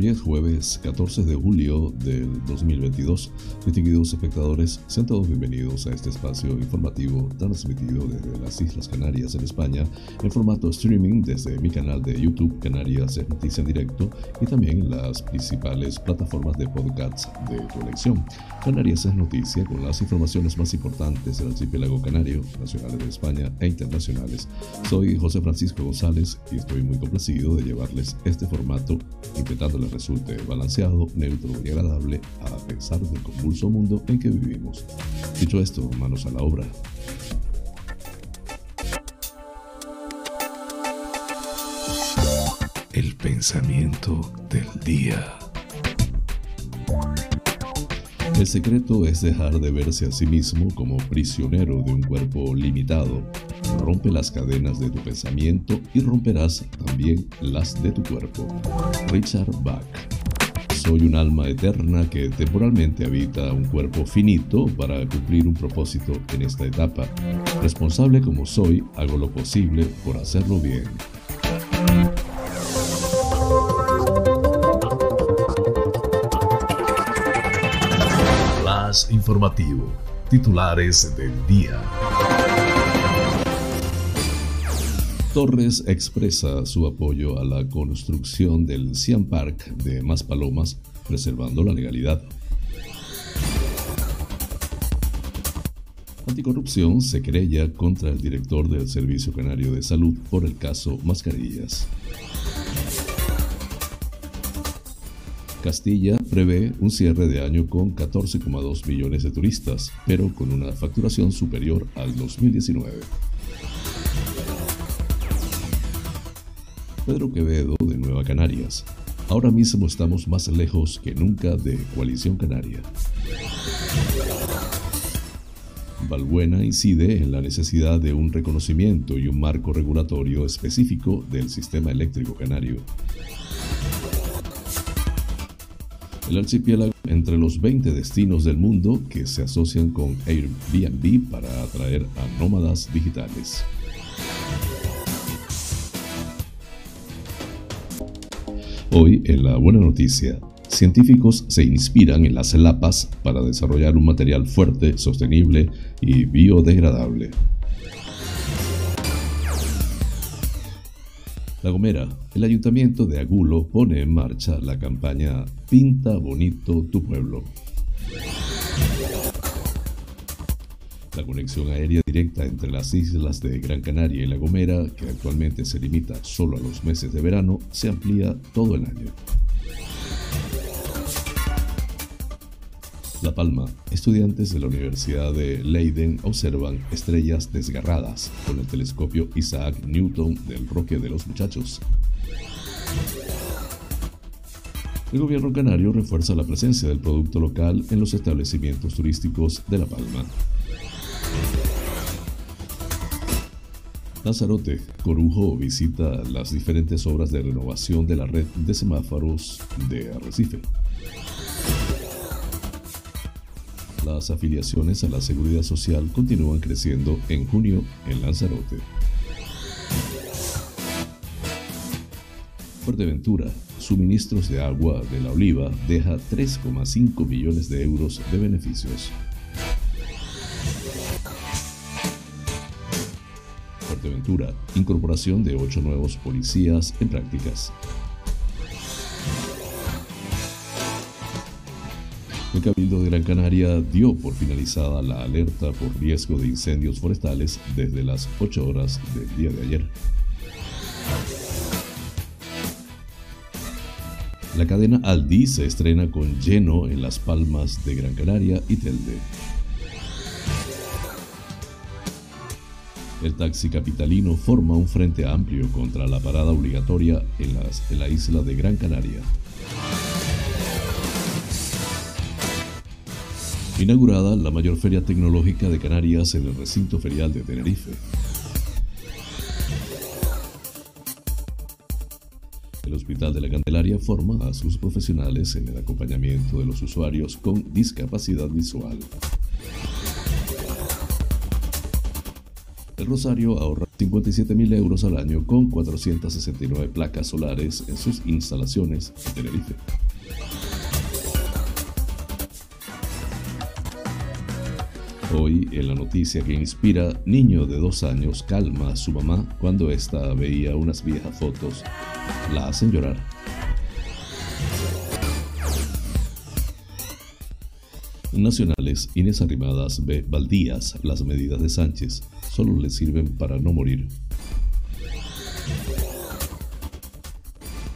Hoy es jueves 14 de julio del 2022. Distinguidos espectadores, sean todos bienvenidos a este espacio informativo transmitido desde las Islas Canarias en España en formato streaming desde mi canal de YouTube Canarias es Noticia en Directo y también las principales plataformas de podcasts de tu elección. Canarias es Noticia con las informaciones más importantes del archipiélago canario, nacionales de España e internacionales. Soy José Francisco González y estoy muy complacido de llevarles este formato resulte balanceado, neutro y agradable a pesar del convulso mundo en que vivimos. Dicho esto, manos a la obra. El pensamiento del día. El secreto es dejar de verse a sí mismo como prisionero de un cuerpo limitado. Rompe las cadenas de tu pensamiento y romperás también las de tu cuerpo. Richard Bach. Soy un alma eterna que temporalmente habita un cuerpo finito para cumplir un propósito en esta etapa. Responsable como soy, hago lo posible por hacerlo bien. informativo. Titulares del día. Torres expresa su apoyo a la construcción del Cian Park de Maspalomas, preservando la legalidad. Anticorrupción se querella contra el director del Servicio Canario de Salud por el caso Mascarillas. Castilla prevé un cierre de año con 14,2 millones de turistas, pero con una facturación superior al 2019. Pedro Quevedo de Nueva Canarias. Ahora mismo estamos más lejos que nunca de Coalición Canaria. Balbuena incide en la necesidad de un reconocimiento y un marco regulatorio específico del sistema eléctrico canario el archipiélago entre los 20 destinos del mundo que se asocian con Airbnb para atraer a nómadas digitales. Hoy en la buena noticia, científicos se inspiran en las lapas para desarrollar un material fuerte, sostenible y biodegradable. La Gomera, el ayuntamiento de Agulo pone en marcha la campaña Pinta bonito tu pueblo. La conexión aérea directa entre las islas de Gran Canaria y La Gomera, que actualmente se limita solo a los meses de verano, se amplía todo el año. La Palma, estudiantes de la Universidad de Leiden observan estrellas desgarradas con el telescopio Isaac Newton del Roque de los Muchachos. El gobierno canario refuerza la presencia del producto local en los establecimientos turísticos de La Palma. Lanzarote, Corujo visita las diferentes obras de renovación de la red de semáforos de Arrecife. Las afiliaciones a la seguridad social continúan creciendo en junio en Lanzarote. Fuerteventura, suministros de agua de la oliva deja 3,5 millones de euros de beneficios. Fuerteventura, incorporación de 8 nuevos policías en prácticas. El Cabildo de Gran Canaria dio por finalizada la alerta por riesgo de incendios forestales desde las 8 horas del día de ayer. La cadena Aldi se estrena con lleno en Las Palmas de Gran Canaria y Telde. El taxi capitalino forma un frente amplio contra la parada obligatoria en, la isla de Gran Canaria. Inaugurada la mayor feria tecnológica de Canarias en el recinto ferial de Tenerife. El Hospital de la Candelaria forma a sus profesionales en el acompañamiento de los usuarios con discapacidad visual. Rosario ahorra 57.000 euros al año con 469 placas solares en sus instalaciones en Tenerife. Hoy en la noticia que inspira, niño de dos años calma a su mamá cuando ésta veía unas viejas fotos. La hacen llorar. Nacionales, Inés Arrimadas ve baldías las medidas de Sánchez. Solo le sirven para no morir.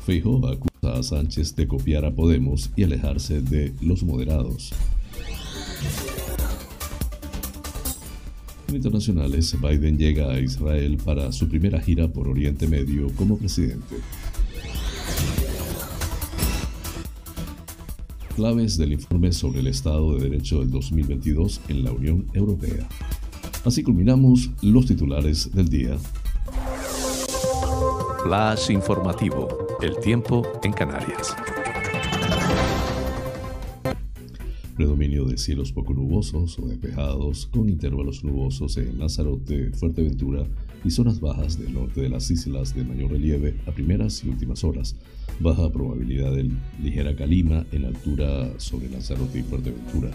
Feijóo acusa a Sánchez de copiar a Podemos y alejarse de los moderados. En internacionales, Biden llega a Israel para su primera gira por Oriente Medio como presidente. Claves del informe sobre el Estado de Derecho del 2022 en la Unión Europea. Así culminamos los titulares del día. Flash informativo. El tiempo en Canarias. Predominio de cielos poco nubosos o despejados, con intervalos nubosos en Lanzarote, Fuerteventura y zonas bajas del norte de las islas de mayor relieve a primeras y últimas horas. Baja probabilidad de ligera calima en altura sobre Lanzarote y Fuerteventura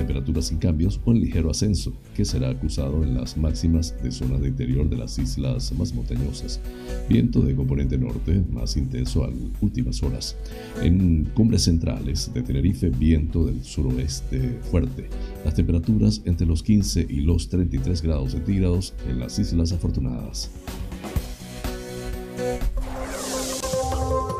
temperaturas sin cambios o en ligero ascenso, que será acusado en las máximas de zonas de interior de las islas más montañosas. Viento de componente norte más intenso a últimas horas. En cumbres centrales de Tenerife, viento del suroeste fuerte. Las temperaturas entre los 15 y los 33 grados centígrados en las Islas Afortunadas.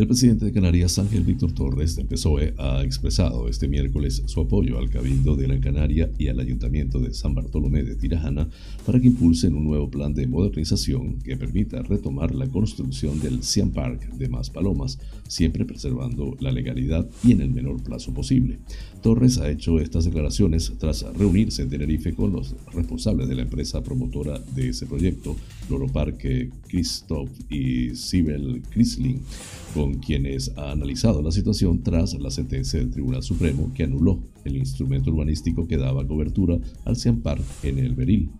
El presidente de Canarias, Ángel Víctor Torres, de PSOE, ha expresado este miércoles su apoyo al Cabildo de Gran Canaria y al Ayuntamiento de San Bartolomé de Tirajana para que impulsen un nuevo plan de modernización que permita retomar la construcción del Siam Park de Más Palomas, siempre preservando la legalidad y en el menor plazo posible. Torres ha hecho estas declaraciones tras reunirse en Tenerife con los responsables de la empresa promotora de ese proyecto, Loro Parque, Christoph y Sibel Chrysling, con quienes ha analizado la situación tras la sentencia del Tribunal Supremo que anuló el instrumento urbanístico que daba cobertura al Ciampar en el Beril.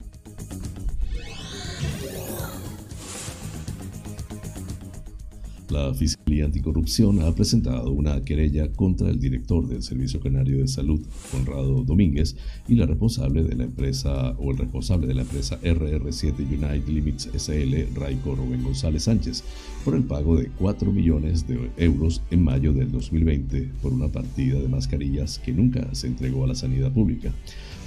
La Fiscalía Anticorrupción ha presentado una querella contra el director del Servicio Canario de Salud, Conrado Domínguez, y la responsable de la empresa o el responsable de la empresa RR7 United Limits SL, Raico Rubén González Sánchez, por el pago de 4 millones de euros en mayo del 2020 por una partida de mascarillas que nunca se entregó a la sanidad pública.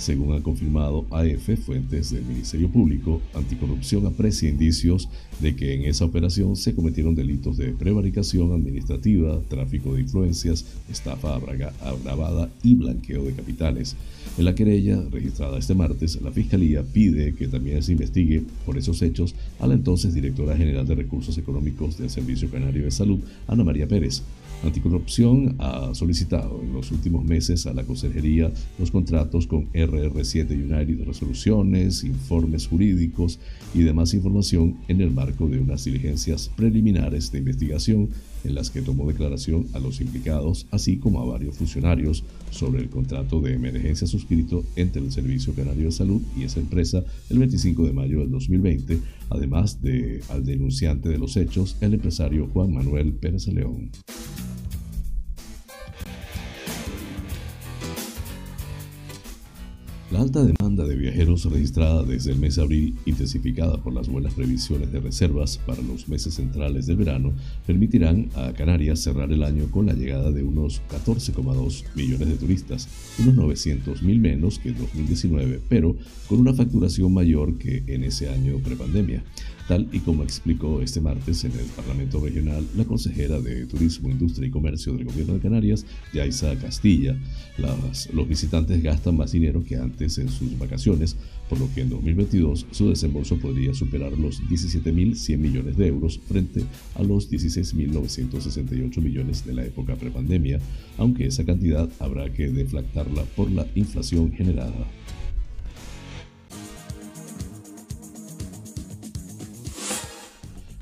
Según ha confirmado AF, fuentes del Ministerio Público, Anticorrupción aprecia indicios de que en esa operación se cometieron delitos de prevaricación administrativa, tráfico de influencias, estafa agravada y blanqueo de capitales. En la querella, registrada este martes, la Fiscalía pide que también se investigue por esos hechos a la entonces directora general de Recursos Económicos del Servicio Canario de Salud, Ana María Pérez. Anticorrupción ha solicitado en los últimos meses a la Consejería los contratos con RR7 United, resoluciones, informes jurídicos y demás información en el marco de unas diligencias preliminares de investigación en las que tomó declaración a los implicados, así como a varios funcionarios, sobre el contrato de emergencia suscrito entre el Servicio Canario de Salud y esa empresa el 25 de mayo del 2020, además de al denunciante de los hechos, el empresario Juan Manuel Pérez León. La alta demanda de viajeros registrada desde el mes de abril, intensificada por las buenas previsiones de reservas para los meses centrales del verano, permitirán a Canarias cerrar el año con la llegada de unos 14,2 millones de turistas, unos 900 mil menos que en 2019, pero con una facturación mayor que en ese año prepandemia. Tal y como explicó este martes en el Parlamento Regional la consejera de Turismo, Industria y Comercio del Gobierno de Canarias, Yaisa Castilla. los visitantes gastan más dinero que antes en sus vacaciones, por lo que en 2022 su desembolso podría superar los 17.100 millones de euros frente a los 16.968 millones de la época prepandemia, aunque esa cantidad habrá que deflactarla por la inflación generada.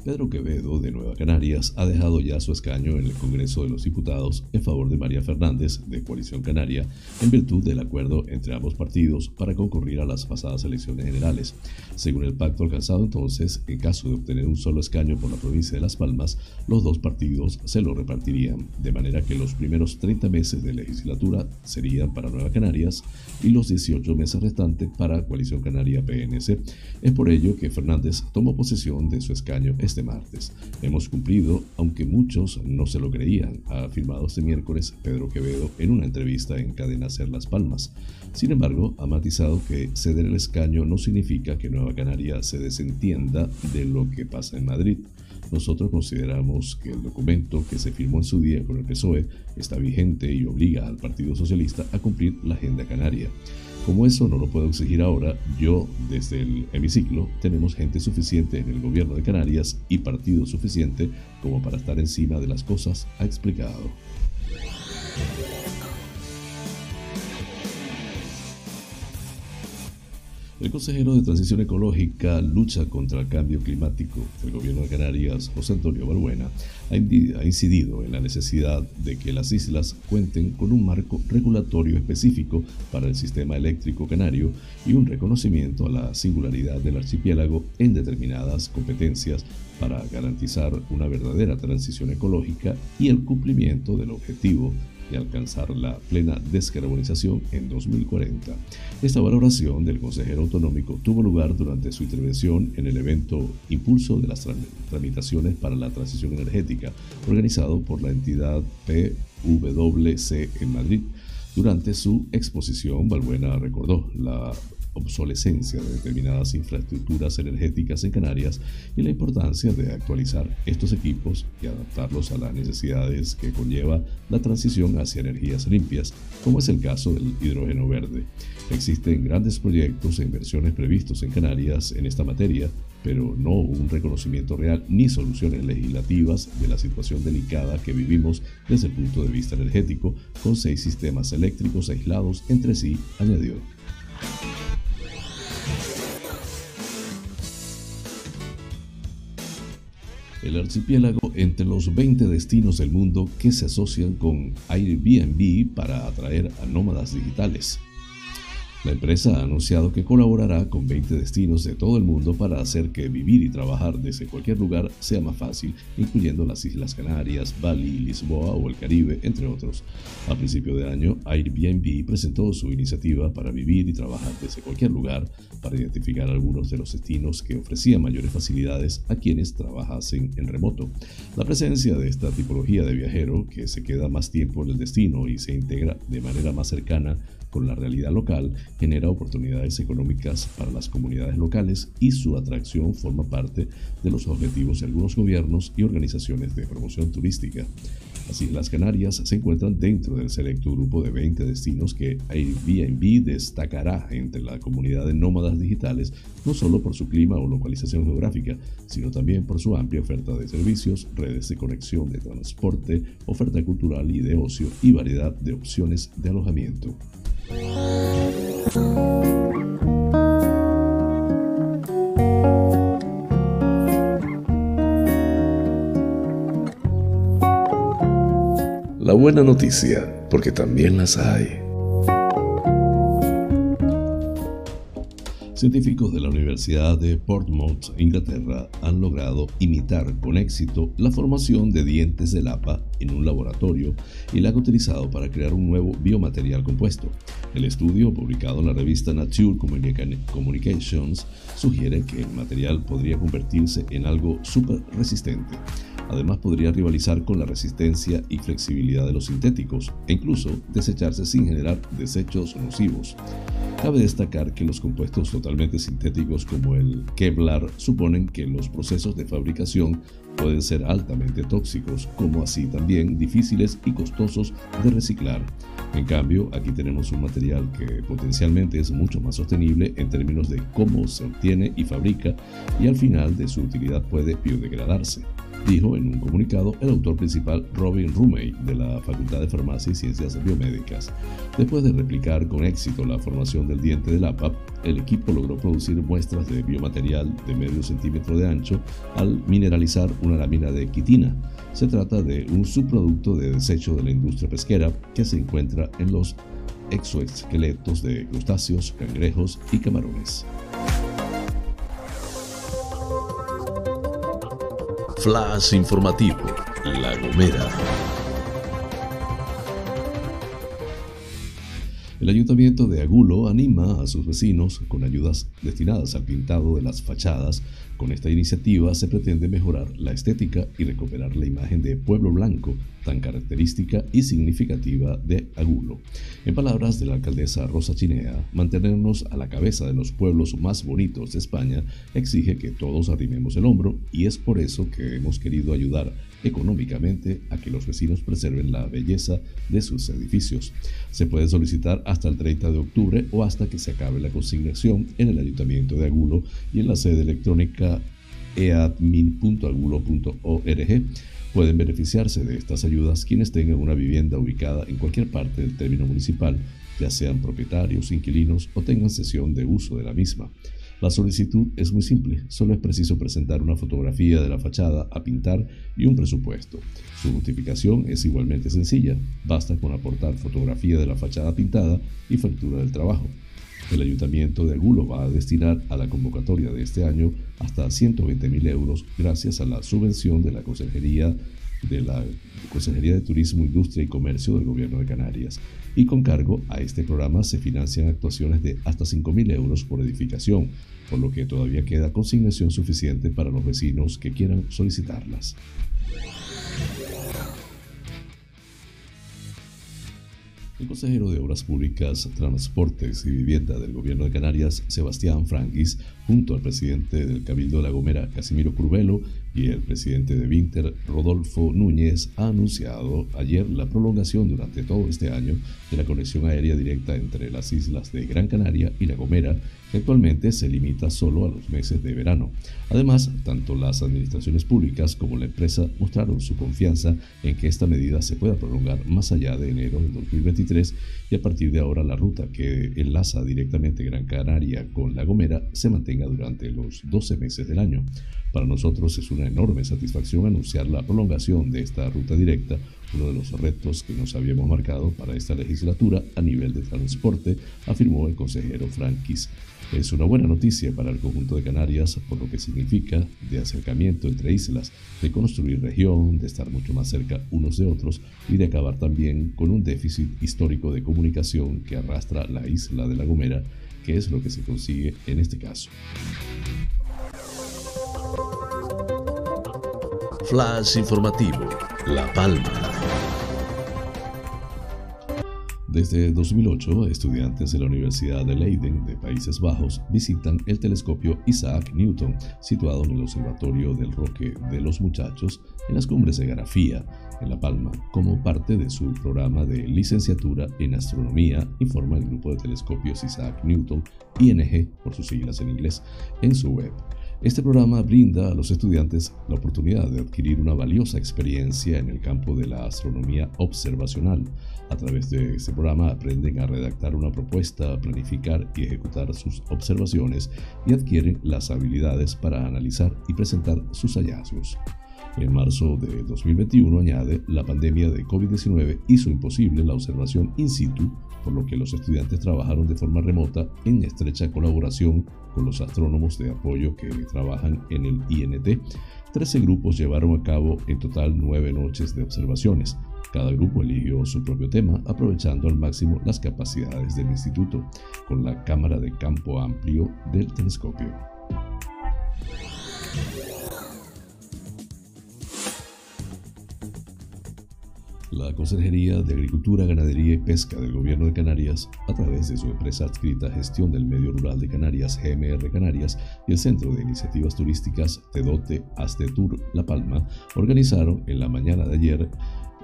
Pedro Quevedo, de Nueva Canarias, ha dejado ya su escaño en el Congreso de los Diputados en favor de María Fernández, de Coalición Canaria, en virtud del acuerdo entre ambos partidos para concurrir a las pasadas elecciones generales. Según el pacto alcanzado entonces, en caso de obtener un solo escaño por la provincia de Las Palmas, los dos partidos se lo repartirían, de manera que los primeros 30 meses de legislatura serían para Nueva Canarias y los 18 meses restantes para Coalición Canaria PNC. Es por ello que Fernández tomó posesión de su escaño este martes. Hemos cumplido, aunque muchos no se lo creían, ha afirmado este miércoles Pedro Quevedo en una entrevista en Cadena Ser Las Palmas. Sin embargo, ha matizado que ceder el escaño no significa que Nueva Canaria se desentienda de lo que pasa en Madrid. Nosotros consideramos que el documento que se firmó en su día con el PSOE está vigente y obliga al Partido Socialista a cumplir la agenda canaria. Como eso no lo puedo exigir ahora, yo desde el hemiciclo tenemos gente suficiente en el gobierno de Canarias y partido suficiente como para estar encima de las cosas, ha explicado. El consejero de Transición Ecológica, Lucha contra el Cambio Climático del Gobierno de Canarias, José Antonio Balbuena, ha incidido en la necesidad de que las islas cuenten con un marco regulatorio específico para el sistema eléctrico canario y un reconocimiento a la singularidad del archipiélago en determinadas competencias para garantizar una verdadera transición ecológica y el cumplimiento del objetivo de alcanzar la plena descarbonización en 2040. Esta valoración del consejero autonómico tuvo lugar durante su intervención en el evento Impulso de las Tramitaciones para la Transición Energética, organizado por la entidad PWC en Madrid. Durante su exposición, Balbuena recordó la obsolescencia de determinadas infraestructuras energéticas en Canarias y la importancia de actualizar estos equipos y adaptarlos a las necesidades que conlleva la transición hacia energías limpias, como es el caso del hidrógeno verde. Existen grandes proyectos e inversiones previstos en Canarias en esta materia, pero no un reconocimiento real ni soluciones legislativas de la situación delicada que vivimos desde el punto de vista energético, con seis sistemas eléctricos aislados entre sí, añadió. El archipiélago entre los 20 destinos del mundo que se asocian con Airbnb para atraer a nómadas digitales. La empresa ha anunciado que colaborará con 20 destinos de todo el mundo para hacer que vivir y trabajar desde cualquier lugar sea más fácil, incluyendo las Islas Canarias, Bali, Lisboa o el Caribe, entre otros. A principio de año, Airbnb presentó su iniciativa para vivir y trabajar desde cualquier lugar para identificar algunos de los destinos que ofrecían mayores facilidades a quienes trabajasen en remoto. La presencia de esta tipología de viajero, que se queda más tiempo en el destino y se integra de manera más cercana con la realidad local genera oportunidades económicas para las comunidades locales y su atracción forma parte de los objetivos de algunos gobiernos y organizaciones de promoción turística. Las Islas Canarias se encuentran dentro del selecto grupo de 20 destinos que Airbnb destacará entre la comunidad de nómadas digitales, no solo por su clima o localización geográfica, sino también por su amplia oferta de servicios, redes de conexión de transporte, oferta cultural y de ocio y variedad de opciones de alojamiento. La buena noticia, porque también las hay. Científicos de la Universidad de Portsmouth, Inglaterra, han logrado imitar con éxito la formación de dientes de lapa en un laboratorio y la han utilizado para crear un nuevo biomaterial compuesto. El estudio, publicado en la revista Nature Communications, sugiere que el material podría convertirse en algo súper resistente. Además, podría rivalizar con la resistencia y flexibilidad de los sintéticos e incluso desecharse sin generar desechos nocivos. Cabe destacar que los compuestos totalmente sintéticos como el Kevlar suponen que los procesos de fabricación pueden ser altamente tóxicos, como así también difíciles y costosos de reciclar. En cambio, aquí tenemos un material que potencialmente es mucho más sostenible en términos de cómo se obtiene y fabrica y al final de su utilidad puede biodegradarse dijo en un comunicado el autor principal Robin Rumey de la Facultad de Farmacia y Ciencias Biomédicas. Después de replicar con éxito la formación del diente del APA, el equipo logró producir muestras de biomaterial de medio centímetro de ancho al mineralizar una lámina de quitina. Se trata de un subproducto de desecho de la industria pesquera que se encuentra en los exoesqueletos de crustáceos, cangrejos y camarones. Flash informativo, La Gomera. El ayuntamiento de Agulo anima a sus vecinos con ayudas destinadas al pintado de las fachadas con esta iniciativa se pretende mejorar la estética y recuperar la imagen de pueblo blanco tan característica y significativa de Agulo. En palabras de la alcaldesa Rosa Chinea, mantenernos a la cabeza de los pueblos más bonitos de España exige que todos arrimemos el hombro y es por eso que hemos querido ayudar económicamente a que los vecinos preserven la belleza de sus edificios. Se puede solicitar hasta el 30 de octubre o hasta que se acabe la consignación en el Ayuntamiento de Agulo y en la sede electrónica eadmin.agulo.org. Pueden beneficiarse de estas ayudas quienes tengan una vivienda ubicada en cualquier parte del término municipal, ya sean propietarios, inquilinos o tengan sesión de uso de la misma. La solicitud es muy simple, solo es preciso presentar una fotografía de la fachada a pintar y un presupuesto. Su notificación es igualmente sencilla, basta con aportar fotografía de la fachada pintada y factura del trabajo. El ayuntamiento de Agulo va a destinar a la convocatoria de este año hasta 120 mil euros gracias a la subvención de la Consejería de la Consejería de Turismo, Industria y Comercio del Gobierno de Canarias. Y con cargo a este programa se financian actuaciones de hasta 5 mil euros por edificación, por lo que todavía queda consignación suficiente para los vecinos que quieran solicitarlas. El consejero de Obras Públicas, Transportes y Vivienda del Gobierno de Canarias, Sebastián Franquis, junto al presidente del Cabildo de La Gomera, Casimiro Curvelo, y el presidente de Vinter, Rodolfo Núñez, ha anunciado ayer la prolongación durante todo este año de la conexión aérea directa entre las islas de Gran Canaria y La Gomera, que actualmente se limita solo a los meses de verano. Además, tanto las administraciones públicas como la empresa mostraron su confianza en que esta medida se pueda prolongar más allá de enero del 2023 y a partir de ahora la ruta que enlaza directamente Gran Canaria con La Gomera se mantenga durante los 12 meses del año. Para nosotros es una enorme satisfacción anunciar la prolongación de esta ruta directa, uno de los retos que nos habíamos marcado para esta legislatura a nivel de transporte, afirmó el consejero Frankis. Es una buena noticia para el conjunto de Canarias por lo que significa de acercamiento entre islas, de construir región, de estar mucho más cerca unos de otros y de acabar también con un déficit histórico de comunicación que arrastra la isla de La Gomera, que es lo que se consigue en este caso. Flash informativo, La Palma. Desde 2008, estudiantes de la Universidad de Leiden de Países Bajos visitan el telescopio Isaac Newton, situado en el Observatorio del Roque de los Muchachos, en las cumbres de Garafía, en La Palma, como parte de su programa de licenciatura en astronomía, informa el grupo de telescopios Isaac Newton, ING por sus siglas en inglés, en su web. Este programa brinda a los estudiantes la oportunidad de adquirir una valiosa experiencia en el campo de la astronomía observacional. A través de este programa aprenden a redactar una propuesta, planificar y ejecutar sus observaciones y adquieren las habilidades para analizar y presentar sus hallazgos. En marzo de 2021, añade, la pandemia de COVID-19 hizo imposible la observación in situ por lo que los estudiantes trabajaron de forma remota en estrecha colaboración con los astrónomos de apoyo que trabajan en el INT. Trece grupos llevaron a cabo en total nueve noches de observaciones. Cada grupo eligió su propio tema, aprovechando al máximo las capacidades del instituto, con la cámara de campo amplio del telescopio. La Consejería de Agricultura, Ganadería y Pesca del Gobierno de Canarias, a través de su empresa adscrita Gestión del Medio Rural de Canarias, GMR Canarias, y el Centro de Iniciativas Turísticas Tedote Tour La Palma, organizaron en la mañana de ayer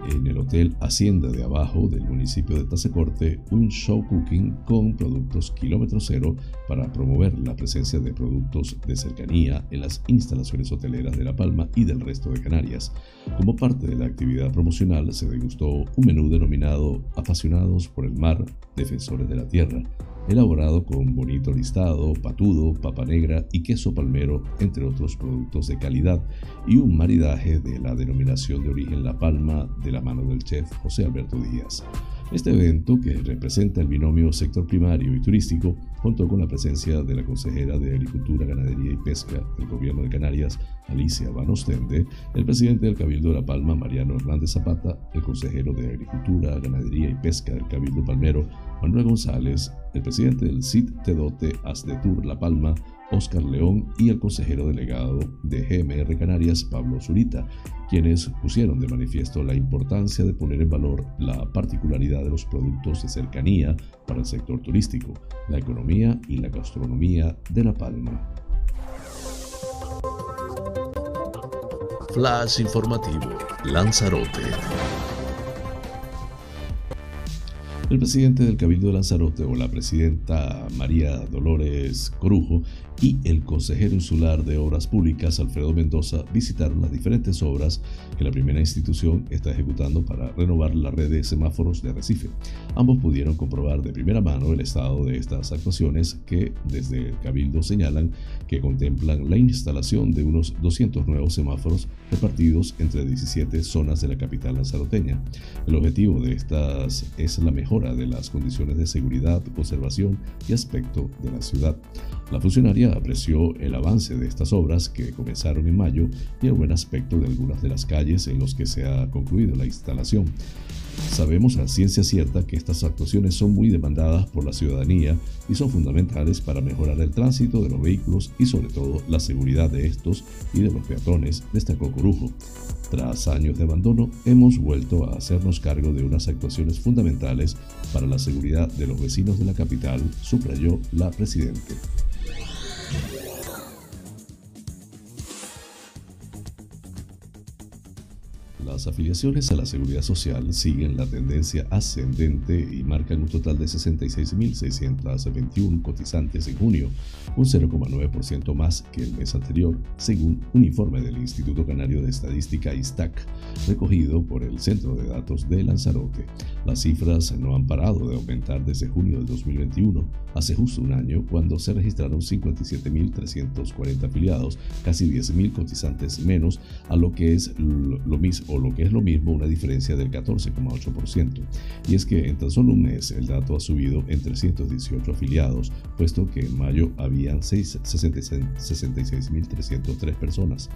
en el Hotel Hacienda de Abajo del municipio de Tazacorte un show cooking con productos kilómetro cero para promover la presencia de productos de cercanía en las instalaciones hoteleras de La Palma y del resto de Canarias. Como parte de la actividad promocional se degustó un menú denominado Apasionados por el Mar, Defensores de la Tierra, elaborado con bonito listado, patudo, papa negra y queso palmero, entre otros productos de calidad, y un maridaje de la denominación de origen La Palma de la mano del chef José Alberto Díaz. Este evento, que representa el binomio sector primario y turístico, contó con la presencia de la consejera de Agricultura, Ganadería y Pesca del Gobierno de Canarias, Alicia Van Ostende, el presidente del Cabildo de La Palma, Mariano Hernández Zapata, el consejero de Agricultura, Ganadería y Pesca del Cabildo Palmero, Manuel González, el presidente del CIT Tedote Asdetur La Palma, Oscar León y el consejero delegado de GMR Canarias, Pablo Zurita, quienes pusieron de manifiesto la importancia de poner en valor la particularidad de los productos de cercanía para el sector turístico, la economía y la gastronomía de La Palma. Flash informativo, Lanzarote. El presidente del Cabildo de Lanzarote o la presidenta María Dolores Corujo y el consejero insular de Obras Públicas, Alfredo Mendoza, visitaron las diferentes obras que la primera institución está ejecutando para renovar la red de semáforos de Arrecife. Ambos pudieron comprobar de primera mano el estado de estas actuaciones que desde el Cabildo señalan que contemplan la instalación de unos 200 nuevos semáforos repartidos entre 17 zonas de la capital lanzaroteña. El objetivo de estas es la de las condiciones de seguridad, conservación y aspecto de la ciudad. La funcionaria apreció el avance de estas obras que comenzaron en mayo y el buen aspecto de algunas de las calles en los que se ha concluido la instalación. Sabemos a ciencia cierta que estas actuaciones son muy demandadas por la ciudadanía y son fundamentales para mejorar el tránsito de los vehículos y sobre todo la seguridad de estos y de los peatones, destacó Corujo. Tras años de abandono, hemos vuelto a hacernos cargo de unas actuaciones fundamentales para la seguridad de los vecinos de la capital, subrayó la presidenta. Las afiliaciones a la seguridad social siguen la tendencia ascendente y marcan un total de 66.621 cotizantes en junio, un 0,9% más que el mes anterior, según un informe del Instituto Canario de Estadística ISTAC, recogido por el Centro de Datos de Lanzarote. Las cifras no han parado de aumentar desde junio del 2021, hace justo un año, cuando se registraron 57.340 afiliados, casi 10.000 cotizantes menos, a lo que es lo mismo que es lo mismo una diferencia del 14,8%. Y es que en tan solo un mes el dato ha subido en 318 afiliados, puesto que en mayo habían 66.303 personas.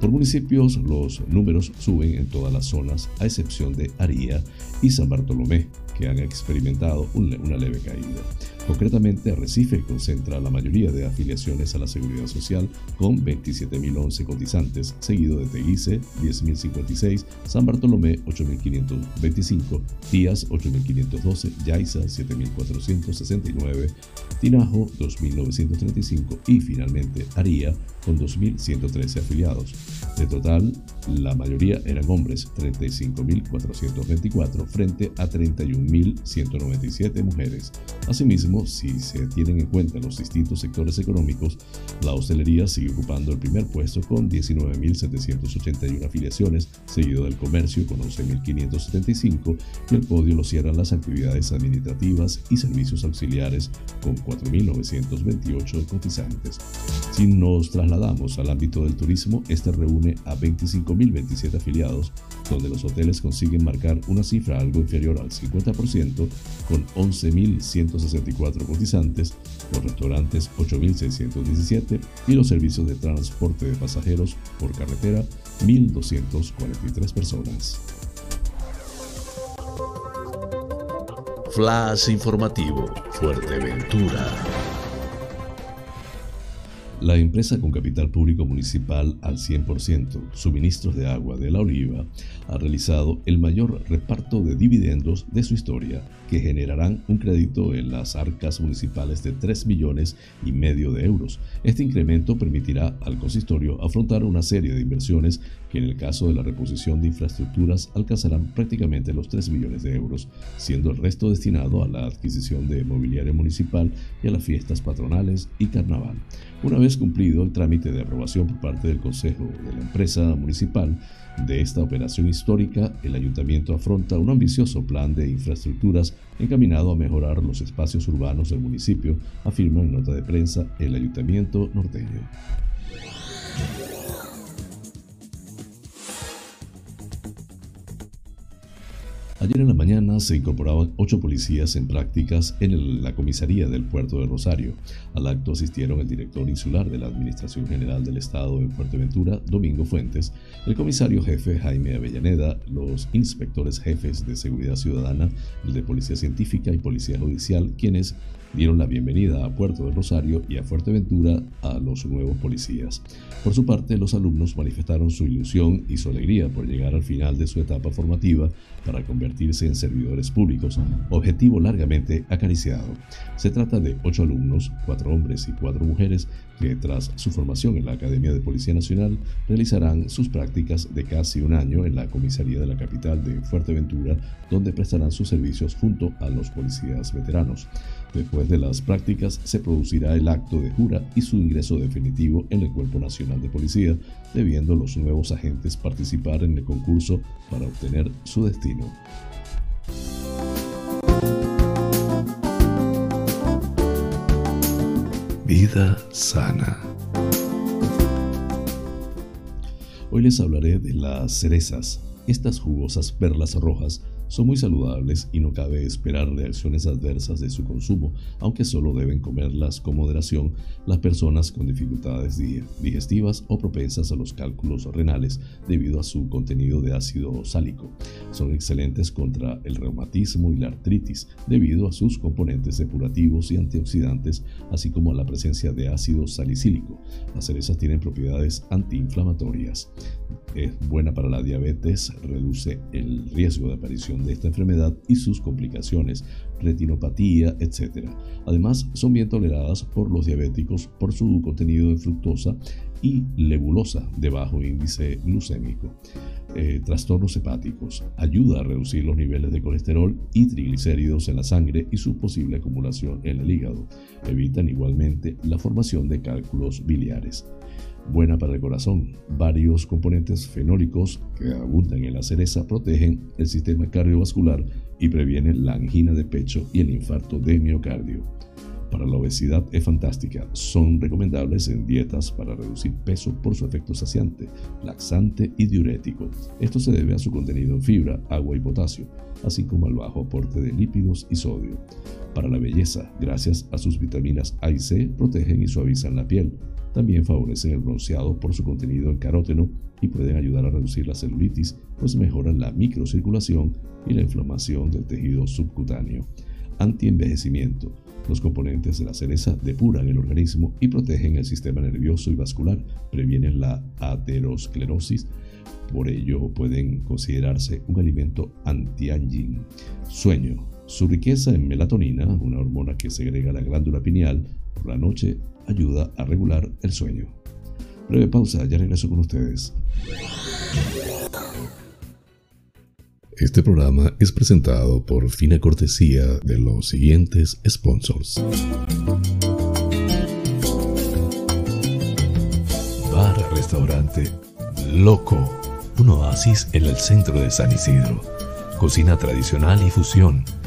Por municipios los números suben en todas las zonas, a excepción de Aría y San Bartolomé, que han experimentado una leve caída. Concretamente, Arrecife concentra la mayoría de afiliaciones a la Seguridad Social con 27.011 cotizantes, seguido de Teguise 10.056, San Bartolomé 8.525, Tías 8.512, Yaiza 7.469, Tinajo 2.935 y finalmente Aría con 2.113 afiliados. De total, la mayoría eran hombres, 35.424 frente a 31.197 mujeres. Asimismo, si se tienen en cuenta los distintos sectores económicos, la hostelería sigue ocupando el primer puesto con 19.781 afiliaciones, seguido del comercio con 11.575 y el podio lo cierran las actividades administrativas y servicios auxiliares con 4.928 cotizantes. Si nos trasladamos al ámbito del turismo, este reúne a 25.027 afiliados, donde los hoteles consiguen marcar una cifra algo inferior al 50% con 11.164 cotizantes, los restaurantes 8.617 y los servicios de transporte de pasajeros por carretera 1.243 personas. Flash informativo, Fuerteventura. La empresa con capital público municipal al 100%, suministros de agua de la Oliva, ha realizado el mayor reparto de dividendos de su historia, que generarán un crédito en las arcas municipales de 3 millones y medio de euros. Este incremento permitirá al consistorio afrontar una serie de inversiones que en el caso de la reposición de infraestructuras alcanzarán prácticamente los 3 millones de euros, siendo el resto destinado a la adquisición de mobiliario municipal y a las fiestas patronales y carnaval. Una vez cumplido el trámite de aprobación por parte del Consejo de la empresa municipal de esta operación histórica, el ayuntamiento afronta un ambicioso plan de infraestructuras encaminado a mejorar los espacios urbanos del municipio, afirma en nota de prensa el ayuntamiento norteño. Ayer en la mañana se incorporaban ocho policías en prácticas en la comisaría del puerto de Rosario. Al acto asistieron el director insular de la Administración General del Estado en Fuerteventura, Domingo Fuentes, el comisario jefe Jaime Avellaneda, los inspectores jefes de Seguridad Ciudadana, el de Policía Científica y Policía Judicial, quienes dieron la bienvenida a Puerto de Rosario y a Fuerteventura a los nuevos policías. Por su parte, los alumnos manifestaron su ilusión y su alegría por llegar al final de su etapa formativa para convertirse en servidores públicos, objetivo largamente acariciado. Se trata de ocho alumnos, cuatro hombres y cuatro mujeres, que tras su formación en la Academia de Policía Nacional realizarán sus prácticas de casi un año en la comisaría de la capital de Fuerteventura, donde prestarán sus servicios junto a los policías veteranos. Después de las prácticas se producirá el acto de jura y su ingreso definitivo en el Cuerpo Nacional de Policía, debiendo los nuevos agentes participar en el concurso para obtener su destino. Vida sana. Hoy les hablaré de las cerezas, estas jugosas perlas rojas son muy saludables y no cabe esperar reacciones adversas de su consumo, aunque solo deben comerlas con moderación las personas con dificultades digestivas o propensas a los cálculos renales debido a su contenido de ácido sálico. Son excelentes contra el reumatismo y la artritis debido a sus componentes depurativos y antioxidantes, así como a la presencia de ácido salicílico. Las cerezas tienen propiedades antiinflamatorias. Es buena para la diabetes, reduce el riesgo de aparición de esta enfermedad y sus complicaciones, retinopatía, etc. Además, son bien toleradas por los diabéticos por su contenido de fructosa y lebulosa de bajo índice glucémico. Eh, trastornos hepáticos. Ayuda a reducir los niveles de colesterol y triglicéridos en la sangre y su posible acumulación en el hígado. Evitan igualmente la formación de cálculos biliares buena para el corazón. Varios componentes fenólicos que abundan en la cereza protegen el sistema cardiovascular y previenen la angina de pecho y el infarto de miocardio. Para la obesidad es fantástica. Son recomendables en dietas para reducir peso por su efecto saciante, laxante y diurético. Esto se debe a su contenido en fibra, agua y potasio, así como al bajo aporte de lípidos y sodio. Para la belleza, gracias a sus vitaminas A y C, protegen y suavizan la piel, también favorecen el bronceado por su contenido en caróteno y pueden ayudar a reducir la celulitis, pues mejoran la microcirculación y la inflamación del tejido subcutáneo. Antienvejecimiento. Los componentes de la cereza depuran el organismo y protegen el sistema nervioso y vascular, previenen la aterosclerosis, por ello pueden considerarse un alimento anti-aging. Sueño. Su riqueza en melatonina, una hormona que segrega la glándula pineal por la noche, ayuda a regular el sueño. Breve pausa, ya regreso con ustedes. Este programa es presentado por fina cortesía de los siguientes sponsors. Bar Restaurante Loco, un oasis en el centro de San Isidro. Cocina tradicional y fusión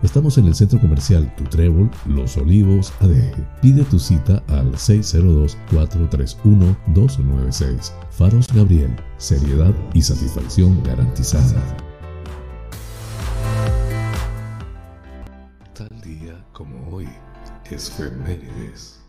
Estamos en el centro comercial Tu Trébol, Los Olivos, ADG. Pide tu cita al 602-431-296. Faros Gabriel, seriedad y satisfacción garantizada. Tal día como hoy es Femérides.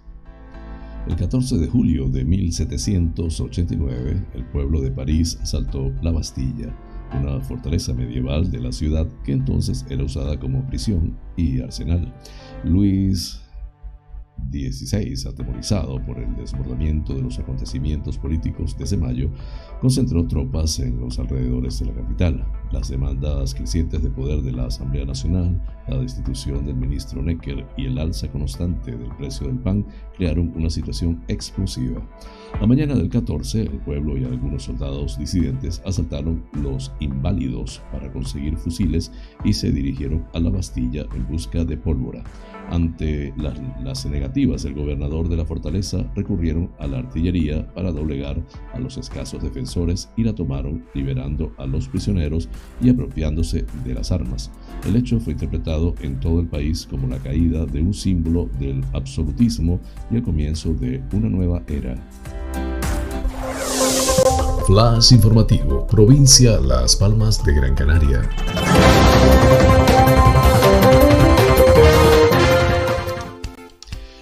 El 14 de julio de 1789, el pueblo de París asaltó la Bastilla, una fortaleza medieval de la ciudad que entonces era usada como prisión y arsenal. Luis 16, atemorizado por el desbordamiento de los acontecimientos políticos de ese mayo, concentró tropas en los alrededores de la capital. Las demandas crecientes de poder de la Asamblea Nacional, la destitución del ministro Necker y el alza constante del precio del pan crearon una situación explosiva. La mañana del 14, el pueblo y algunos soldados disidentes asaltaron los inválidos para conseguir fusiles y se dirigieron a la Bastilla en busca de pólvora. Ante las, negativas del gobernador de la fortaleza, recurrieron a la artillería para doblegar a los escasos defensores y la tomaron, liberando a los prisioneros y apropiándose de las armas. El hecho fue interpretado en todo el país como la caída de un símbolo del absolutismo y el comienzo de una nueva era. Flash informativo, provincia Las Palmas de Gran Canaria.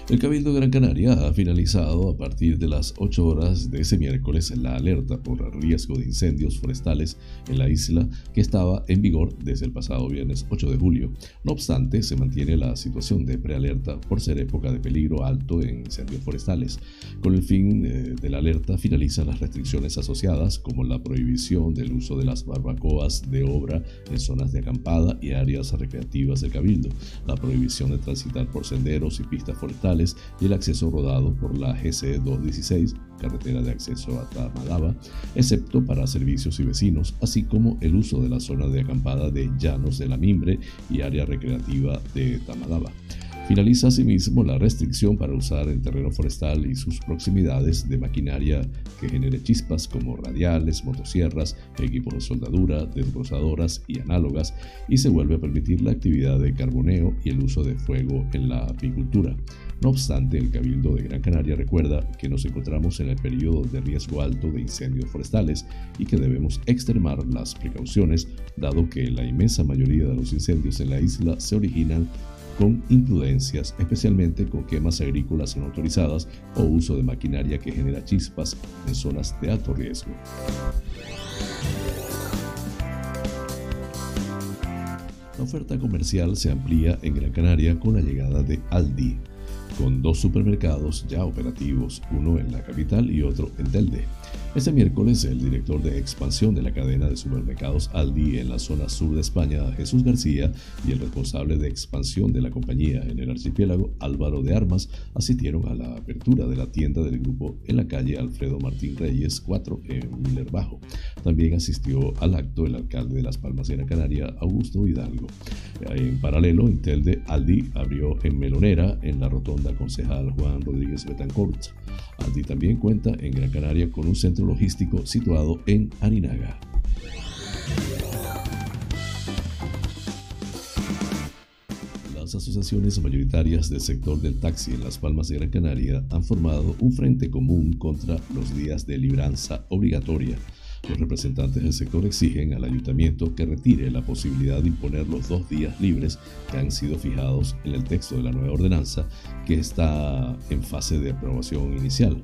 El Cabildo de Gran Canaria ha finalizado a partir de las 8 horas de ese miércoles la alerta por riesgo de incendios forestales en la isla que estaba en vigor desde el pasado viernes 8 de julio. No obstante, se mantiene la situación de prealerta por ser época de peligro alto en incendios forestales. Con el fin eh, de la alerta finalizan las restricciones asociadas como la prohibición del uso de las barbacoas de obra en zonas de acampada y áreas recreativas del Cabildo, la prohibición de transitar por senderos y pistas forestales y el acceso rodado por la GC 216, carretera de acceso a Tamadaba, excepto para servicios y vecinos, así como el uso de la zona de acampada de Llanos de la Mimbre y área recreativa de Tamadaba. Finaliza asimismo la restricción para usar en terreno forestal y sus proximidades de maquinaria que genere chispas como radiales, motosierras, equipos de soldadura, desbrozadoras y análogas y se vuelve a permitir la actividad de carboneo y el uso de fuego en la apicultura. No obstante, el Cabildo de Gran Canaria recuerda que nos encontramos en el periodo de riesgo alto de incendios forestales y que debemos extremar las precauciones, dado que la inmensa mayoría de los incendios en la isla se originan con imprudencias, especialmente con quemas agrícolas no autorizadas o uso de maquinaria que genera chispas en zonas de alto riesgo. La oferta comercial se amplía en Gran Canaria con la llegada de Aldi, con dos supermercados ya operativos, uno en la capital y otro en Telde. Este miércoles, el director de expansión de la cadena de supermercados Aldi en la zona sur de España, Jesús García, y el responsable de expansión de la compañía en el archipiélago, Álvaro de Armas, asistieron a la apertura de la tienda del grupo en la calle Alfredo Martín Reyes 4 en Miller Bajo. También asistió al acto el alcalde de Las Palmas de la Canaria, Augusto Hidalgo. En paralelo, en Telde, Aldi abrió en Melonera, en la rotonda concejal Juan Rodríguez Betancourt. Aldi también cuenta en Gran Canaria con un centro logístico situado en Arinaga. Las asociaciones mayoritarias del sector del taxi en Las Palmas de Gran Canaria han formado un frente común contra los días de libranza obligatoria los representantes del sector exigen al ayuntamiento que retire la posibilidad de imponer los dos días libres que han sido fijados en el texto de la nueva ordenanza que está en fase de aprobación inicial.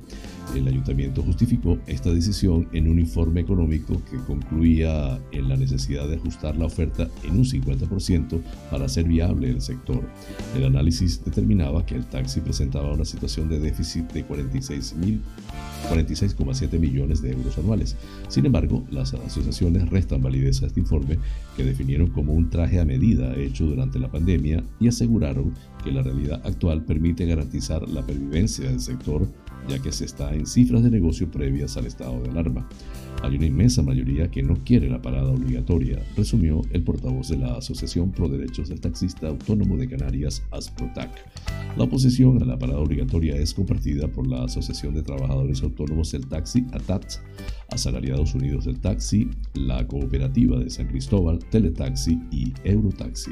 El ayuntamiento justificó esta decisión en un informe económico que concluía en la necesidad de ajustar la oferta en un 50% para hacer viable el sector. El análisis determinaba que el taxi presentaba una situación de déficit de 46,7 millones de euros anuales. Sin embargo, las asociaciones restan validez a este informe que definieron como un traje a medida hecho durante la pandemia y aseguraron que la realidad actual permite garantizar la pervivencia del sector ya que se está en cifras de negocio previas al estado de alarma. Hay una inmensa mayoría que no quiere la parada obligatoria, resumió el portavoz de la Asociación Pro Derechos del Taxista Autónomo de Canarias, ASPROTAC. La oposición a la parada obligatoria es compartida por la Asociación de Trabajadores Autónomos del Taxi, ATAT, Asalariados Unidos del Taxi, la Cooperativa de San Cristóbal, Teletaxi y Eurotaxi.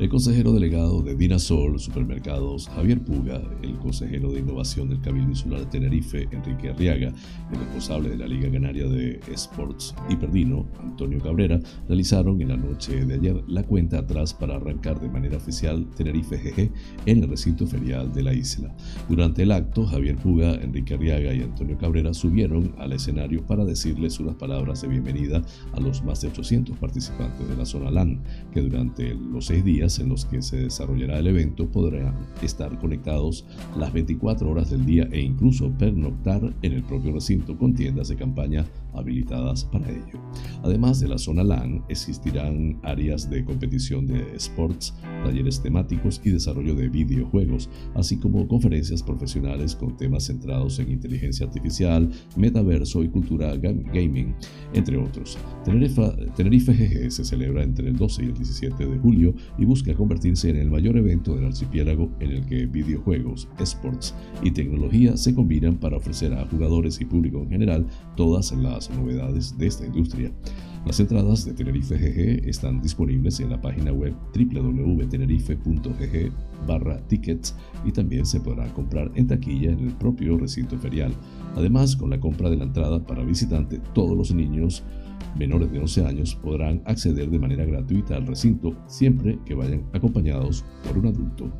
El consejero delegado de Dinasol Supermercados, Javier Puga, el consejero de innovación del Cabildo Insular de Tenerife, Enrique Arriaga, el responsable de la Liga Canaria de Sports Hiperdino, Antonio Cabrera, realizaron en la noche de ayer la cuenta atrás para arrancar de manera oficial Tenerife GG en el recinto ferial de la isla. Durante el acto, Javier Puga, Enrique Arriaga y Antonio Cabrera subieron al escenario para decirles unas palabras de bienvenida a los más de 800 participantes de la zona LAN, que durante los seis días en los que se desarrollará el evento podrán estar conectados las 24 horas del día e incluso pernoctar en el propio recinto con tiendas de campaña habilitadas para ello. Además de la zona LAN, existirán áreas de competición de sports, talleres temáticos y desarrollo de videojuegos, así como conferencias profesionales con temas centrados en inteligencia artificial, metaverso y cultura gaming, entre otros. Tenerife, Tenerife GG se celebra entre el 12 y el 17 de julio y busca convertirse en el mayor evento del archipiélago en el que videojuegos, sports y tecnología se combinan para ofrecer a jugadores y público en general todas las novedades de esta industria. Las entradas de Tenerife GG están disponibles en la página web www.tenerife.gg barra tickets y también se podrá comprar en taquilla en el propio recinto ferial. Además, con la compra de la entrada para visitante, todos los niños menores de 11 años podrán acceder de manera gratuita al recinto siempre que vayan acompañados por un adulto.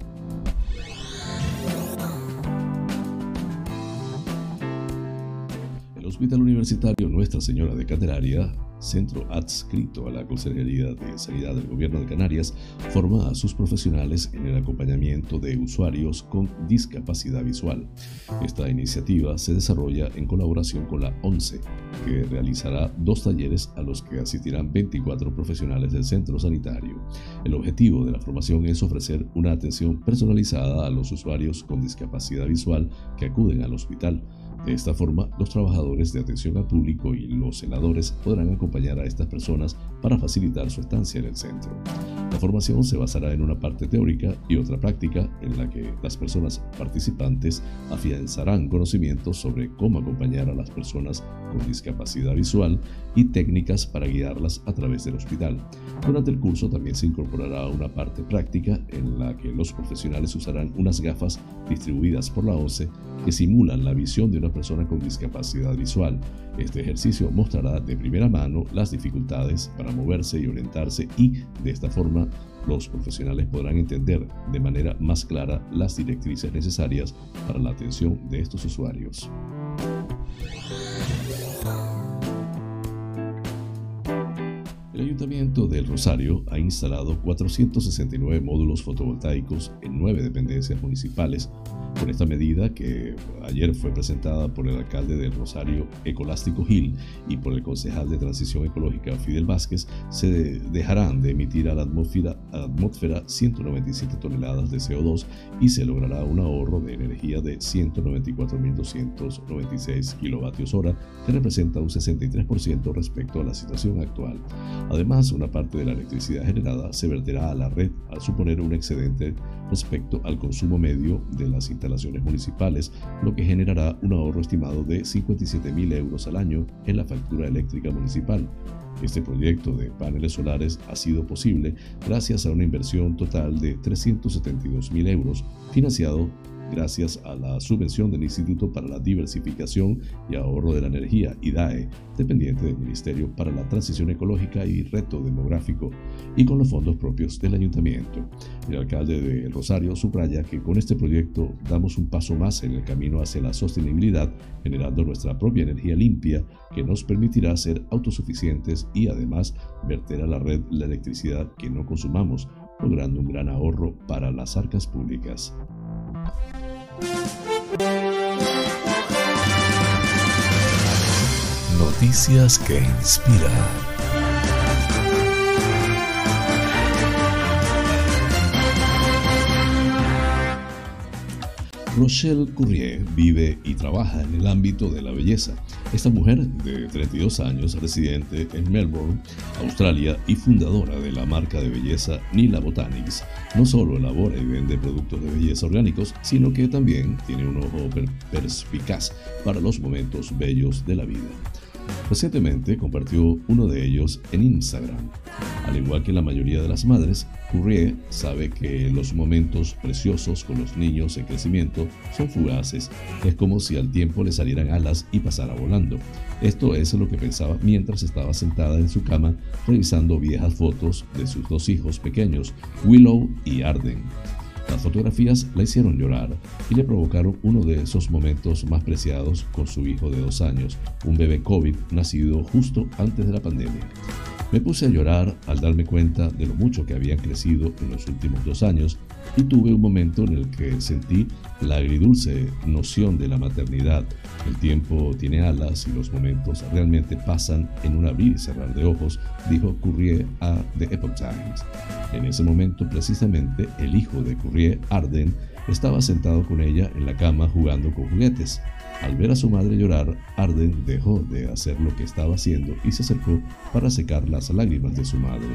Hospital Universitario Nuestra Señora de Candelaria centro adscrito a la Consejería de Sanidad del Gobierno de Canarias, forma a sus profesionales en el acompañamiento de usuarios con discapacidad visual. Esta iniciativa se desarrolla en colaboración con la ONCE, que realizará dos talleres a los que asistirán 24 profesionales del centro sanitario. El objetivo de la formación es ofrecer una atención personalizada a los usuarios con discapacidad visual que acuden al hospital de esta forma, los trabajadores de atención al público y los senadores podrán acompañar a estas personas para facilitar su estancia en el centro. La formación se basará en una parte teórica y otra práctica en la que las personas participantes afianzarán conocimientos sobre cómo acompañar a las personas con discapacidad visual y técnicas para guiarlas a través del hospital. Durante el curso también se incorporará una parte práctica en la que los profesionales usarán unas gafas distribuidas por la OCE que simulan la visión de una persona con discapacidad visual. Este ejercicio mostrará de primera mano las dificultades para moverse y orientarse y, de esta forma, los profesionales podrán entender de manera más clara las directrices necesarias para la atención de estos usuarios. El Ayuntamiento del Rosario ha instalado 469 módulos fotovoltaicos en nueve dependencias municipales con esta medida, que ayer fue presentada por el alcalde del Rosario Ecolástico Gil y por el concejal de Transición Ecológica Fidel Vázquez, se dejarán de emitir a la atmósfera, atmósfera 197 toneladas de CO2 y se logrará un ahorro de energía de 194.296 kilovatios hora, que representa un 63% respecto a la situación actual. Además, una parte de la electricidad generada se verterá a la red al suponer un excedente respecto al consumo medio de las instalaciones municipales, lo que generará un ahorro estimado de 57.000 euros al año en la factura eléctrica municipal. Este proyecto de paneles solares ha sido posible gracias a una inversión total de 372.000 euros, financiado gracias a la subvención del Instituto para la Diversificación y Ahorro de la Energía, IDAE, dependiente del Ministerio para la Transición Ecológica y Reto Demográfico, y con los fondos propios del ayuntamiento. El alcalde de Rosario subraya que con este proyecto damos un paso más en el camino hacia la sostenibilidad, generando nuestra propia energía limpia que nos permitirá ser autosuficientes y además verter a la red la electricidad que no consumamos, logrando un gran ahorro para las arcas públicas. Noticias que inspiran. Rochelle Courrier vive y trabaja en el ámbito de la belleza. Esta mujer de 32 años, residente en Melbourne, Australia y fundadora de la marca de belleza Nila Botanics, no solo elabora y vende productos de belleza orgánicos, sino que también tiene un ojo perspicaz para los momentos bellos de la vida. Recientemente compartió uno de ellos en Instagram. Al igual que la mayoría de las madres, Courrier sabe que los momentos preciosos con los niños en crecimiento son fugaces. Es como si al tiempo le salieran alas y pasara volando. Esto es lo que pensaba mientras estaba sentada en su cama revisando viejas fotos de sus dos hijos pequeños, Willow y Arden. Las fotografías la hicieron llorar y le provocaron uno de esos momentos más preciados con su hijo de dos años, un bebé COVID nacido justo antes de la pandemia. Me puse a llorar al darme cuenta de lo mucho que habían crecido en los últimos dos años y tuve un momento en el que sentí la agridulce noción de la maternidad. El tiempo tiene alas y los momentos realmente pasan en un abrir y cerrar de ojos, dijo Courrier a The Epoch Times. En ese momento, precisamente, el hijo de Courrier, Arden, estaba sentado con ella en la cama jugando con juguetes. Al ver a su madre llorar, Arden dejó de hacer lo que estaba haciendo y se acercó para secar las lágrimas de su madre.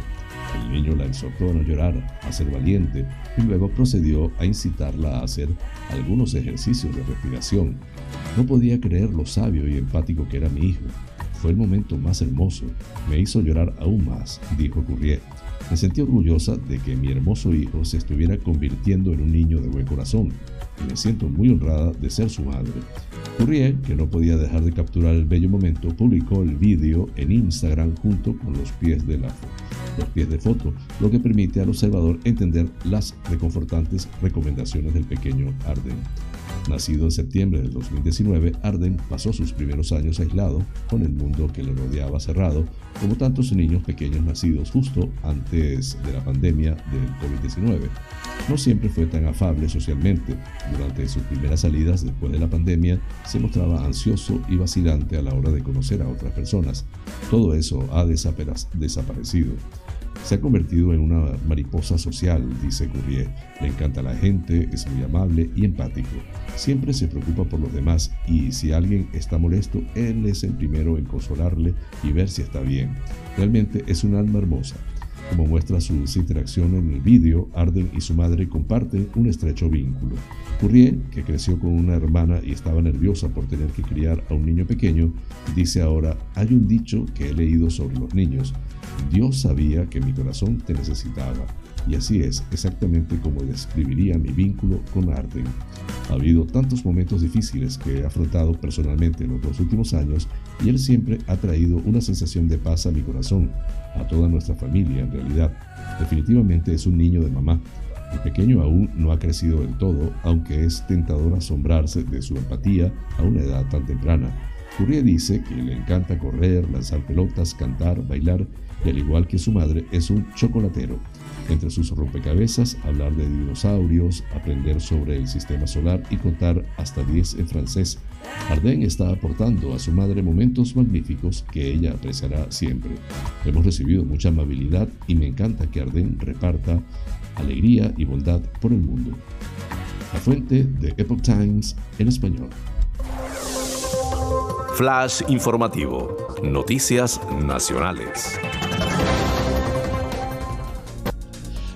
El niño la exhortó a no llorar, a ser valiente, y luego procedió a incitarla a hacer algunos ejercicios de respiración. No podía creer lo sabio y empático que era mi hijo. Fue el momento más hermoso. Me hizo llorar aún más, dijo Courrier. Me sentí orgullosa de que mi hermoso hijo se estuviera convirtiendo en un niño de buen corazón y me siento muy honrada de ser su madre. Courrier, que no podía dejar de capturar el bello momento, publicó el vídeo en Instagram junto con los pies de la los pies de foto, lo que permite al observador entender las reconfortantes recomendaciones del pequeño Arden. Nacido en septiembre del 2019, Arden pasó sus primeros años aislado, con el mundo que le rodeaba cerrado, como tantos niños pequeños nacidos justo antes de la pandemia del COVID-19. No siempre fue tan afable socialmente. Durante sus primeras salidas después de la pandemia, se mostraba ansioso y vacilante a la hora de conocer a otras personas. Todo eso ha desaparecido. Se ha convertido en una mariposa social, dice Courrier. Le encanta la gente, es muy amable y empático. Siempre se preocupa por los demás y si alguien está molesto, él es el primero en consolarle y ver si está bien. Realmente es un alma hermosa. Como muestra su interacción en el vídeo, Arden y su madre comparten un estrecho vínculo. Courrier, que creció con una hermana y estaba nerviosa por tener que criar a un niño pequeño, dice ahora, hay un dicho que he leído sobre los niños. Dios sabía que mi corazón te necesitaba. Y así es, exactamente como describiría mi vínculo con Arden. Ha habido tantos momentos difíciles que he afrontado personalmente en los dos últimos años y él siempre ha traído una sensación de paz a mi corazón, a toda nuestra familia en realidad. Definitivamente es un niño de mamá. El pequeño aún no ha crecido del todo, aunque es tentador asombrarse de su empatía a una edad tan temprana. Courrier dice que le encanta correr, lanzar pelotas, cantar, bailar y al igual que su madre es un chocolatero. Entre sus rompecabezas, hablar de dinosaurios, aprender sobre el sistema solar y contar hasta 10 en francés. Arden está aportando a su madre momentos magníficos que ella apreciará siempre. Hemos recibido mucha amabilidad y me encanta que Arden reparta alegría y bondad por el mundo. La fuente de Epoch Times en español. Flash informativo. Noticias nacionales.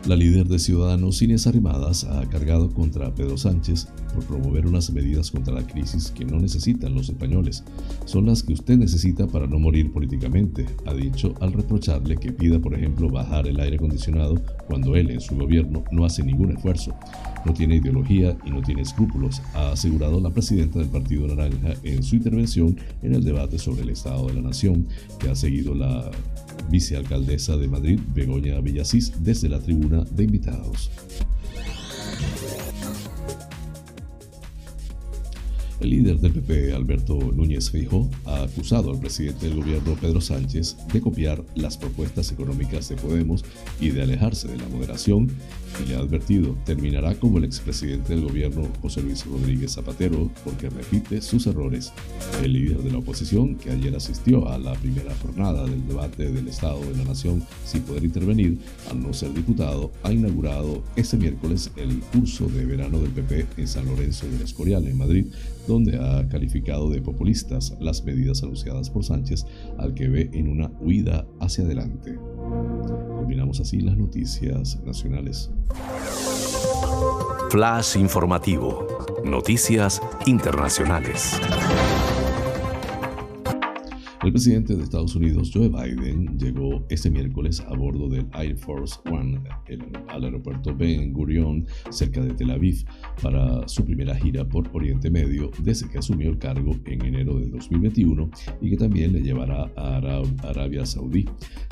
La líder de Ciudadanos Inés Arrimadas ha cargado contra Pedro Sánchez por promover unas medidas contra la crisis que no necesitan los españoles. Son las que usted necesita para no morir políticamente, ha dicho al reprocharle que pida, por ejemplo, bajar el aire acondicionado cuando él en su gobierno no hace ningún esfuerzo. No tiene ideología y no tiene escrúpulos, ha asegurado la presidenta del Partido Naranja en su intervención en el debate sobre el Estado de la Nación, que ha seguido la vicealcaldesa de Madrid, Begoña Villasís, desde la tribuna de invitados. El líder del PP, Alberto Núñez Feijóo, ha acusado al presidente del gobierno, Pedro Sánchez, de copiar las propuestas económicas de Podemos y de alejarse de la moderación y le ha advertido, terminará como el expresidente del gobierno José Luis Rodríguez Zapatero porque repite sus errores. El líder de la oposición, que ayer asistió a la primera jornada del debate del Estado de la Nación sin poder intervenir, al no ser diputado, ha inaugurado este miércoles el curso de verano del PP en San Lorenzo del Escorial, en Madrid, donde ha calificado de populistas las medidas anunciadas por Sánchez, al que ve en una huida hacia adelante. Combinamos así las noticias nacionales. Flash informativo. Noticias internacionales. El presidente de Estados Unidos, Joe Biden, llegó este miércoles a bordo del Air Force One al aeropuerto Ben Gurion, cerca de Tel Aviv, para su primera gira por Oriente Medio desde que asumió el cargo en enero de 2021 y que también le llevará a Arabia Saudí.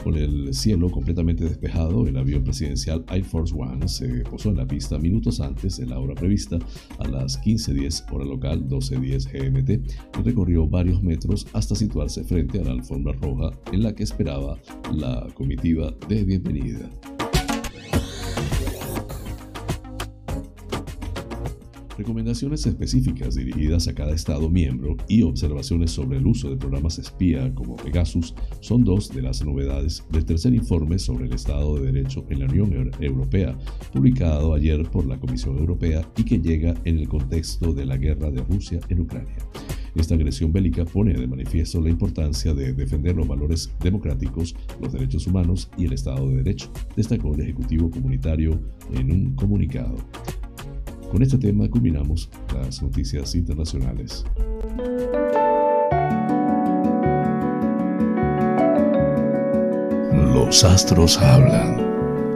Con el cielo completamente despejado, el avión presidencial Air Force One se posó en la pista minutos antes de la hora prevista, a las 15.10 hora local, 12.10 GMT, y recorrió varios metros hasta situarse frente a la alfombra roja en la que esperaba la comitiva de bienvenida. Recomendaciones específicas dirigidas a cada Estado miembro y observaciones sobre el uso de programas espía como Pegasus son dos de las novedades del tercer informe sobre el Estado de Derecho en la Unión Europea, publicado ayer por la Comisión Europea y que llega en el contexto de la guerra de Rusia en Ucrania. Esta agresión bélica pone de manifiesto la importancia de defender los valores democráticos, los derechos humanos y el Estado de Derecho, destacó el Ejecutivo Comunitario en un comunicado. Con este tema culminamos las noticias internacionales. Los astros hablan.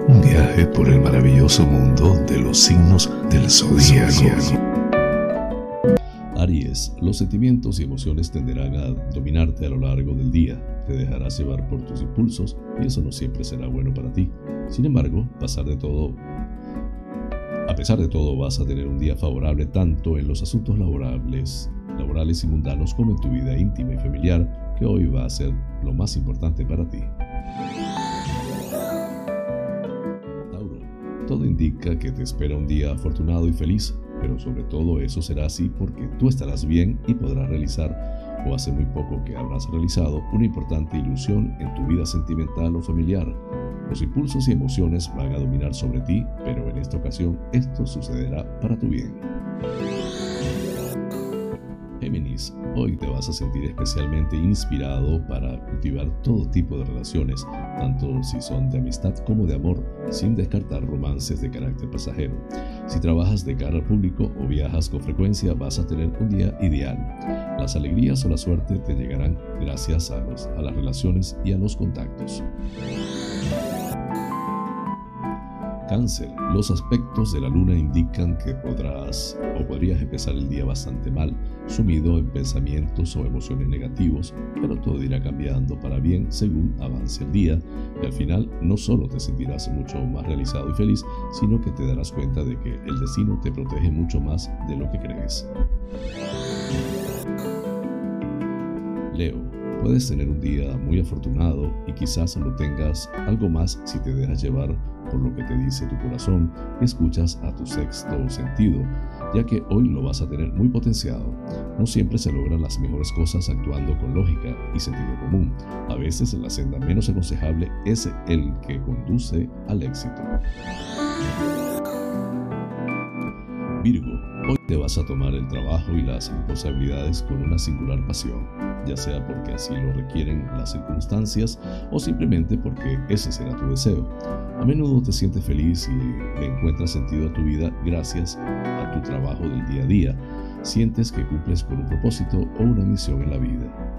Un viaje por el maravilloso mundo de los signos del zodíaco. Los sentimientos y emociones tenderán a dominarte a lo largo del día. Te dejarás llevar por tus impulsos y eso no siempre será bueno para ti. Sin embargo, pasar todo A pesar de todo, vas a tener un día favorable tanto en los asuntos laborables, laborales y mundanos como en tu vida íntima y familiar, que hoy va a ser lo más importante para ti. Tauro, todo indica que te espera un día afortunado y feliz, pero sobre todo eso será así porque tú estarás bien y podrás realizar o hace muy poco que habrás realizado una importante ilusión en tu vida sentimental o familiar. Los impulsos y emociones van a dominar sobre ti, pero en esta ocasión esto sucederá para tu bien. Géminis, hoy te vas a sentir especialmente inspirado para cultivar todo tipo de relaciones, tanto si son de amistad como de amor, sin descartar romances de carácter pasajero. Si trabajas de cara al público o viajas con frecuencia, vas a tener un día ideal. Las alegrías o la suerte te llegarán gracias a, a las relaciones y a los contactos. Cáncer. Los aspectos de la luna indican que podrás o podrías empezar el día bastante mal, sumido en pensamientos o emociones negativos, pero todo irá cambiando para bien según avance el día y al final no solo te sentirás mucho más realizado y feliz, sino que te darás cuenta de que el destino te protege mucho más de lo que crees. Leo. Puedes tener un día muy afortunado y quizás lo tengas algo más si te dejas llevar por lo que te dice tu corazón escuchas a tu sexto sentido, ya que hoy lo vas a tener muy potenciado. No siempre se logran las mejores cosas actuando con lógica y sentido común. A veces la senda menos aconsejable es el que conduce al éxito. Virgo, hoy te vas a tomar el trabajo y las responsabilidades con una singular pasión, ya sea porque así lo requieren las circunstancias o simplemente porque ese será tu deseo. A menudo te sientes feliz y le encuentras sentido a tu vida gracias a tu trabajo del día a día. Sientes que cumples con un propósito o una misión en la vida.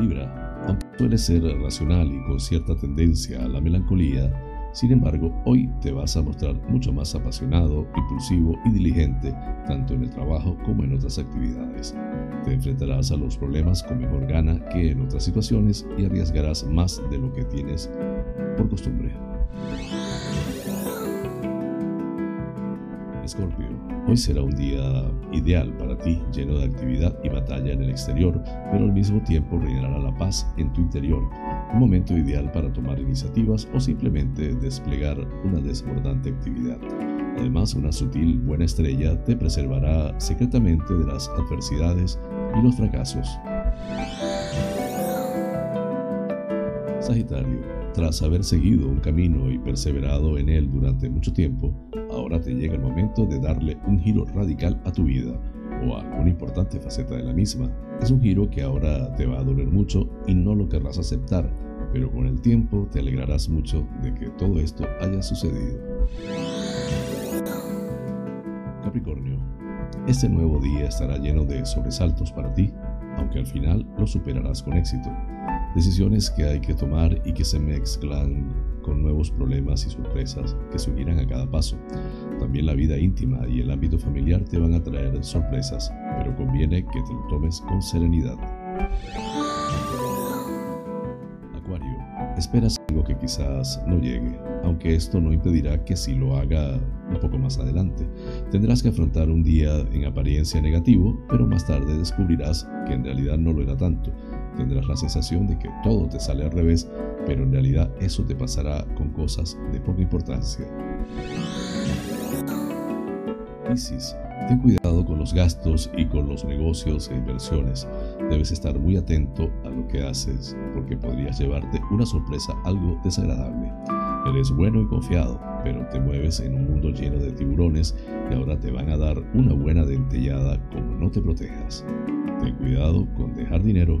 Libra, aunque suele ser racional y con cierta tendencia a la melancolía, sin embargo, hoy te vas a mostrar mucho más apasionado, impulsivo y diligente, tanto en el trabajo como en otras actividades. Te enfrentarás a los problemas con mejor gana que en otras situaciones y arriesgarás más de lo que tienes por costumbre. Escorpio, hoy será un día ideal para ti, lleno de actividad y batalla en el exterior, pero al mismo tiempo reinará la paz en tu interior un momento ideal para tomar iniciativas o simplemente desplegar una desbordante actividad. Además, una sutil buena estrella te preservará secretamente de las adversidades y los fracasos. Sagitario, tras haber seguido un camino y perseverado en él durante mucho tiempo, ahora te llega el momento de darle un giro radical a tu vida o a alguna importante faceta de la misma. Es un giro que ahora te va a doler mucho y no lo querrás aceptar, pero con el tiempo te alegrarás mucho de que todo esto haya sucedido. Capricornio, este nuevo día estará lleno de sobresaltos para ti, aunque al final lo superarás con éxito. Decisiones que hay que tomar y que se mezclan con nuevos problemas y sorpresas que surgirán a cada paso. También la vida íntima y el ámbito familiar te van a traer sorpresas, pero conviene que te lo tomes con serenidad. Acuario, esperas algo que quizás no llegue, aunque esto no impedirá que si lo haga un poco más adelante. Tendrás que afrontar un día en apariencia negativo, pero más tarde descubrirás que en realidad no lo era tanto. Tendrás la sensación de que todo te sale al revés, pero en realidad eso te pasará con cosas de poca importancia. Piscis, ten cuidado con los gastos y con los negocios e inversiones. Debes estar muy atento a lo que haces, porque podrías llevarte una sorpresa algo desagradable. Eres bueno y confiado, pero te mueves en un mundo lleno de tiburones y ahora te van a dar una buena dentellada como no te protejas. Ten cuidado con dejar dinero